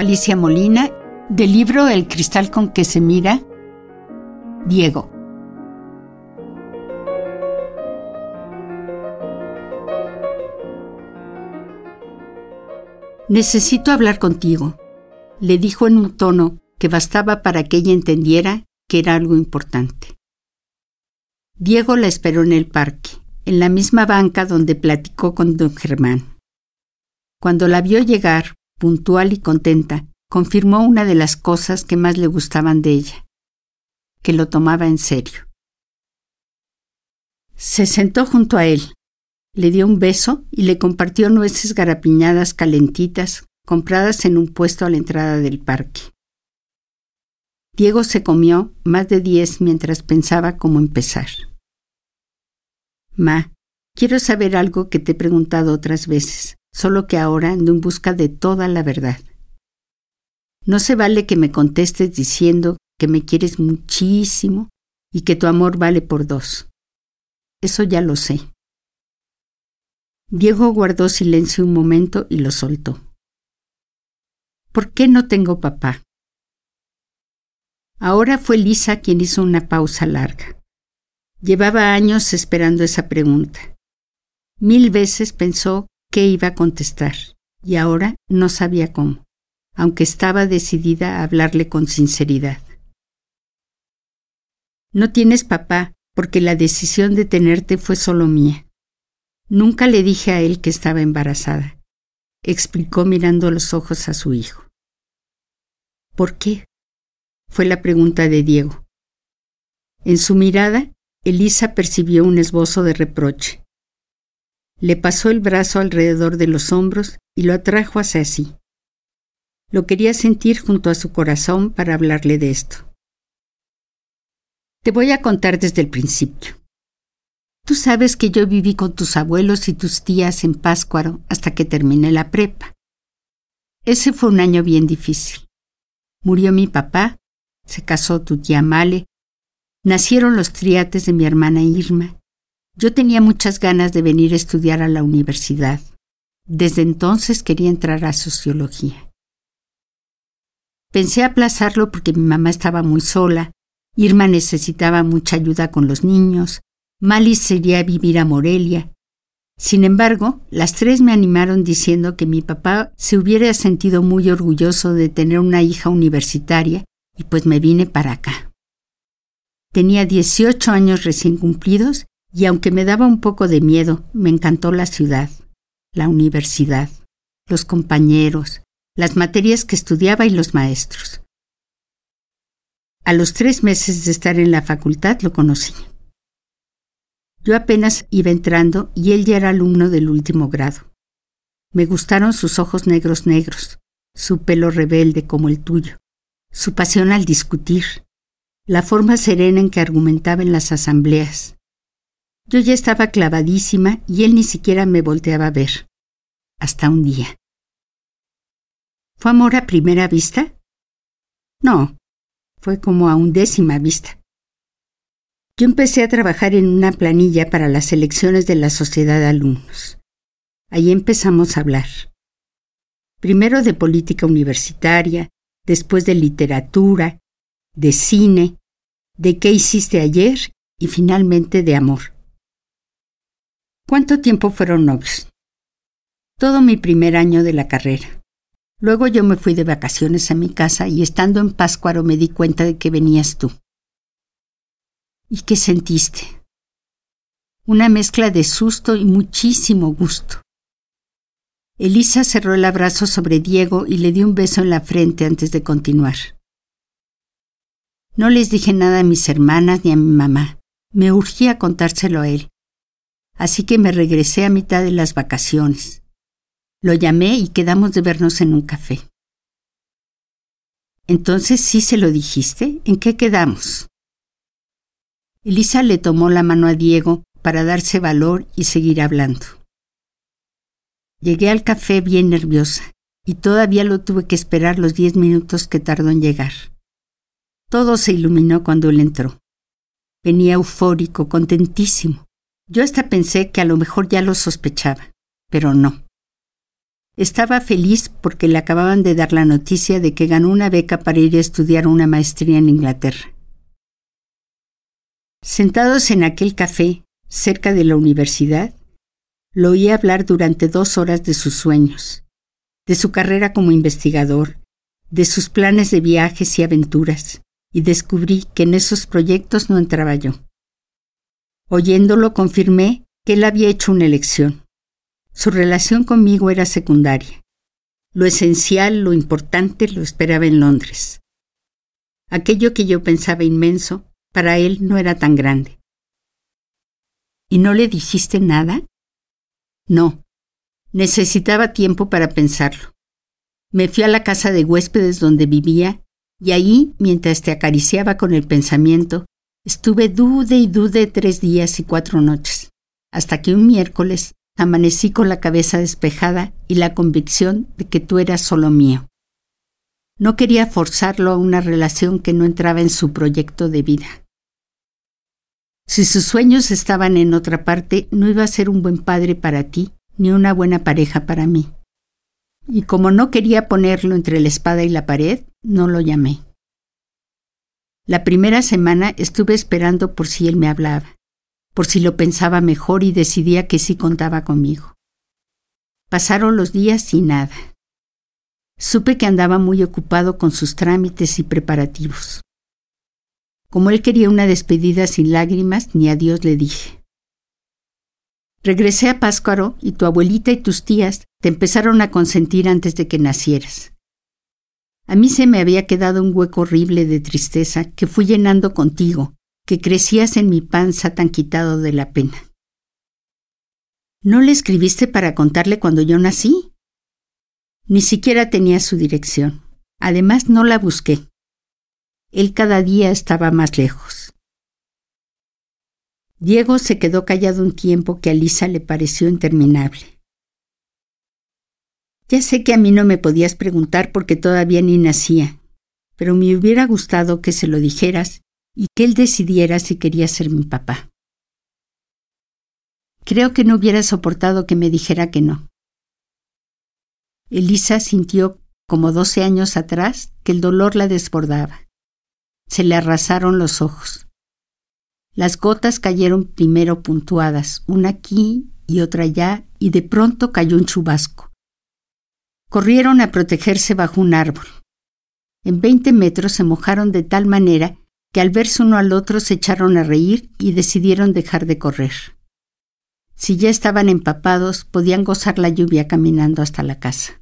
Alicia Molina, del libro El cristal con que se mira, Diego. Necesito hablar contigo, le dijo en un tono que bastaba para que ella entendiera que era algo importante. Diego la esperó en el parque, en la misma banca donde platicó con don Germán. Cuando la vio llegar, puntual y contenta, confirmó una de las cosas que más le gustaban de ella, que lo tomaba en serio. Se sentó junto a él, le dio un beso y le compartió nueces garapiñadas calentitas compradas en un puesto a la entrada del parque. Diego se comió más de diez mientras pensaba cómo empezar. Ma, quiero saber algo que te he preguntado otras veces, solo que ahora ando en busca de toda la verdad. No se vale que me contestes diciendo que me quieres muchísimo y que tu amor vale por dos. Eso ya lo sé. Diego guardó silencio un momento y lo soltó. ¿Por qué no tengo papá? Ahora fue Lisa quien hizo una pausa larga. Llevaba años esperando esa pregunta. Mil veces pensó qué iba a contestar y ahora no sabía cómo, aunque estaba decidida a hablarle con sinceridad. No tienes papá porque la decisión de tenerte fue solo mía. Nunca le dije a él que estaba embarazada, explicó mirando los ojos a su hijo. ¿Por qué? fue la pregunta de Diego. En su mirada, Elisa percibió un esbozo de reproche. Le pasó el brazo alrededor de los hombros y lo atrajo hacia sí. Lo quería sentir junto a su corazón para hablarle de esto. Te voy a contar desde el principio. Tú sabes que yo viví con tus abuelos y tus tías en Páscuaro hasta que terminé la prepa. Ese fue un año bien difícil. Murió mi papá, se casó tu tía Male, nacieron los triates de mi hermana Irma. Yo tenía muchas ganas de venir a estudiar a la universidad. Desde entonces quería entrar a sociología. Pensé aplazarlo porque mi mamá estaba muy sola, Irma necesitaba mucha ayuda con los niños, Mali sería vivir a Morelia. Sin embargo, las tres me animaron diciendo que mi papá se hubiera sentido muy orgulloso de tener una hija universitaria y pues me vine para acá. Tenía 18 años recién cumplidos y aunque me daba un poco de miedo, me encantó la ciudad, la universidad, los compañeros, las materias que estudiaba y los maestros. A los tres meses de estar en la facultad lo conocí. Yo apenas iba entrando y él ya era alumno del último grado. Me gustaron sus ojos negros negros, su pelo rebelde como el tuyo, su pasión al discutir, la forma serena en que argumentaba en las asambleas. Yo ya estaba clavadísima y él ni siquiera me volteaba a ver. Hasta un día. ¿Fue amor a primera vista? No, fue como a undécima vista. Yo empecé a trabajar en una planilla para las elecciones de la sociedad de alumnos. Ahí empezamos a hablar. Primero de política universitaria, después de literatura, de cine, de qué hiciste ayer y finalmente de amor. ¿Cuánto tiempo fueron novios? Todo mi primer año de la carrera. Luego yo me fui de vacaciones a mi casa y estando en Páscuaro me di cuenta de que venías tú. ¿Y qué sentiste? Una mezcla de susto y muchísimo gusto. Elisa cerró el abrazo sobre Diego y le dio un beso en la frente antes de continuar. No les dije nada a mis hermanas ni a mi mamá. Me urgía contárselo a él. Así que me regresé a mitad de las vacaciones. Lo llamé y quedamos de vernos en un café. Entonces sí se lo dijiste. ¿En qué quedamos? Elisa le tomó la mano a Diego para darse valor y seguir hablando. Llegué al café bien nerviosa y todavía lo tuve que esperar los diez minutos que tardó en llegar. Todo se iluminó cuando él entró. Venía eufórico, contentísimo. Yo hasta pensé que a lo mejor ya lo sospechaba, pero no. Estaba feliz porque le acababan de dar la noticia de que ganó una beca para ir a estudiar una maestría en Inglaterra. Sentados en aquel café, cerca de la universidad, lo oí hablar durante dos horas de sus sueños, de su carrera como investigador, de sus planes de viajes y aventuras, y descubrí que en esos proyectos no entraba yo. Oyéndolo confirmé que él había hecho una elección. Su relación conmigo era secundaria. Lo esencial, lo importante, lo esperaba en Londres. Aquello que yo pensaba inmenso, para él no era tan grande. ¿Y no le dijiste nada? No. Necesitaba tiempo para pensarlo. Me fui a la casa de huéspedes donde vivía y ahí, mientras te acariciaba con el pensamiento, estuve dude y dude tres días y cuatro noches, hasta que un miércoles amanecí con la cabeza despejada y la convicción de que tú eras solo mío. No quería forzarlo a una relación que no entraba en su proyecto de vida. Si sus sueños estaban en otra parte, no iba a ser un buen padre para ti, ni una buena pareja para mí. Y como no quería ponerlo entre la espada y la pared, no lo llamé. La primera semana estuve esperando por si él me hablaba por si lo pensaba mejor y decidía que sí contaba conmigo. Pasaron los días y nada. Supe que andaba muy ocupado con sus trámites y preparativos. Como él quería una despedida sin lágrimas, ni a Dios le dije. Regresé a Páscuaro y tu abuelita y tus tías te empezaron a consentir antes de que nacieras. A mí se me había quedado un hueco horrible de tristeza que fui llenando contigo, que crecías en mi panza tan quitado de la pena. ¿No le escribiste para contarle cuando yo nací? Ni siquiera tenía su dirección. Además, no la busqué. Él cada día estaba más lejos. Diego se quedó callado un tiempo que a Lisa le pareció interminable. Ya sé que a mí no me podías preguntar porque todavía ni nacía, pero me hubiera gustado que se lo dijeras y que él decidiera si quería ser mi papá. Creo que no hubiera soportado que me dijera que no. Elisa sintió, como doce años atrás, que el dolor la desbordaba. Se le arrasaron los ojos. Las gotas cayeron primero puntuadas, una aquí y otra allá, y de pronto cayó un chubasco. Corrieron a protegerse bajo un árbol. En veinte metros se mojaron de tal manera que al verse uno al otro se echaron a reír y decidieron dejar de correr. Si ya estaban empapados, podían gozar la lluvia caminando hasta la casa.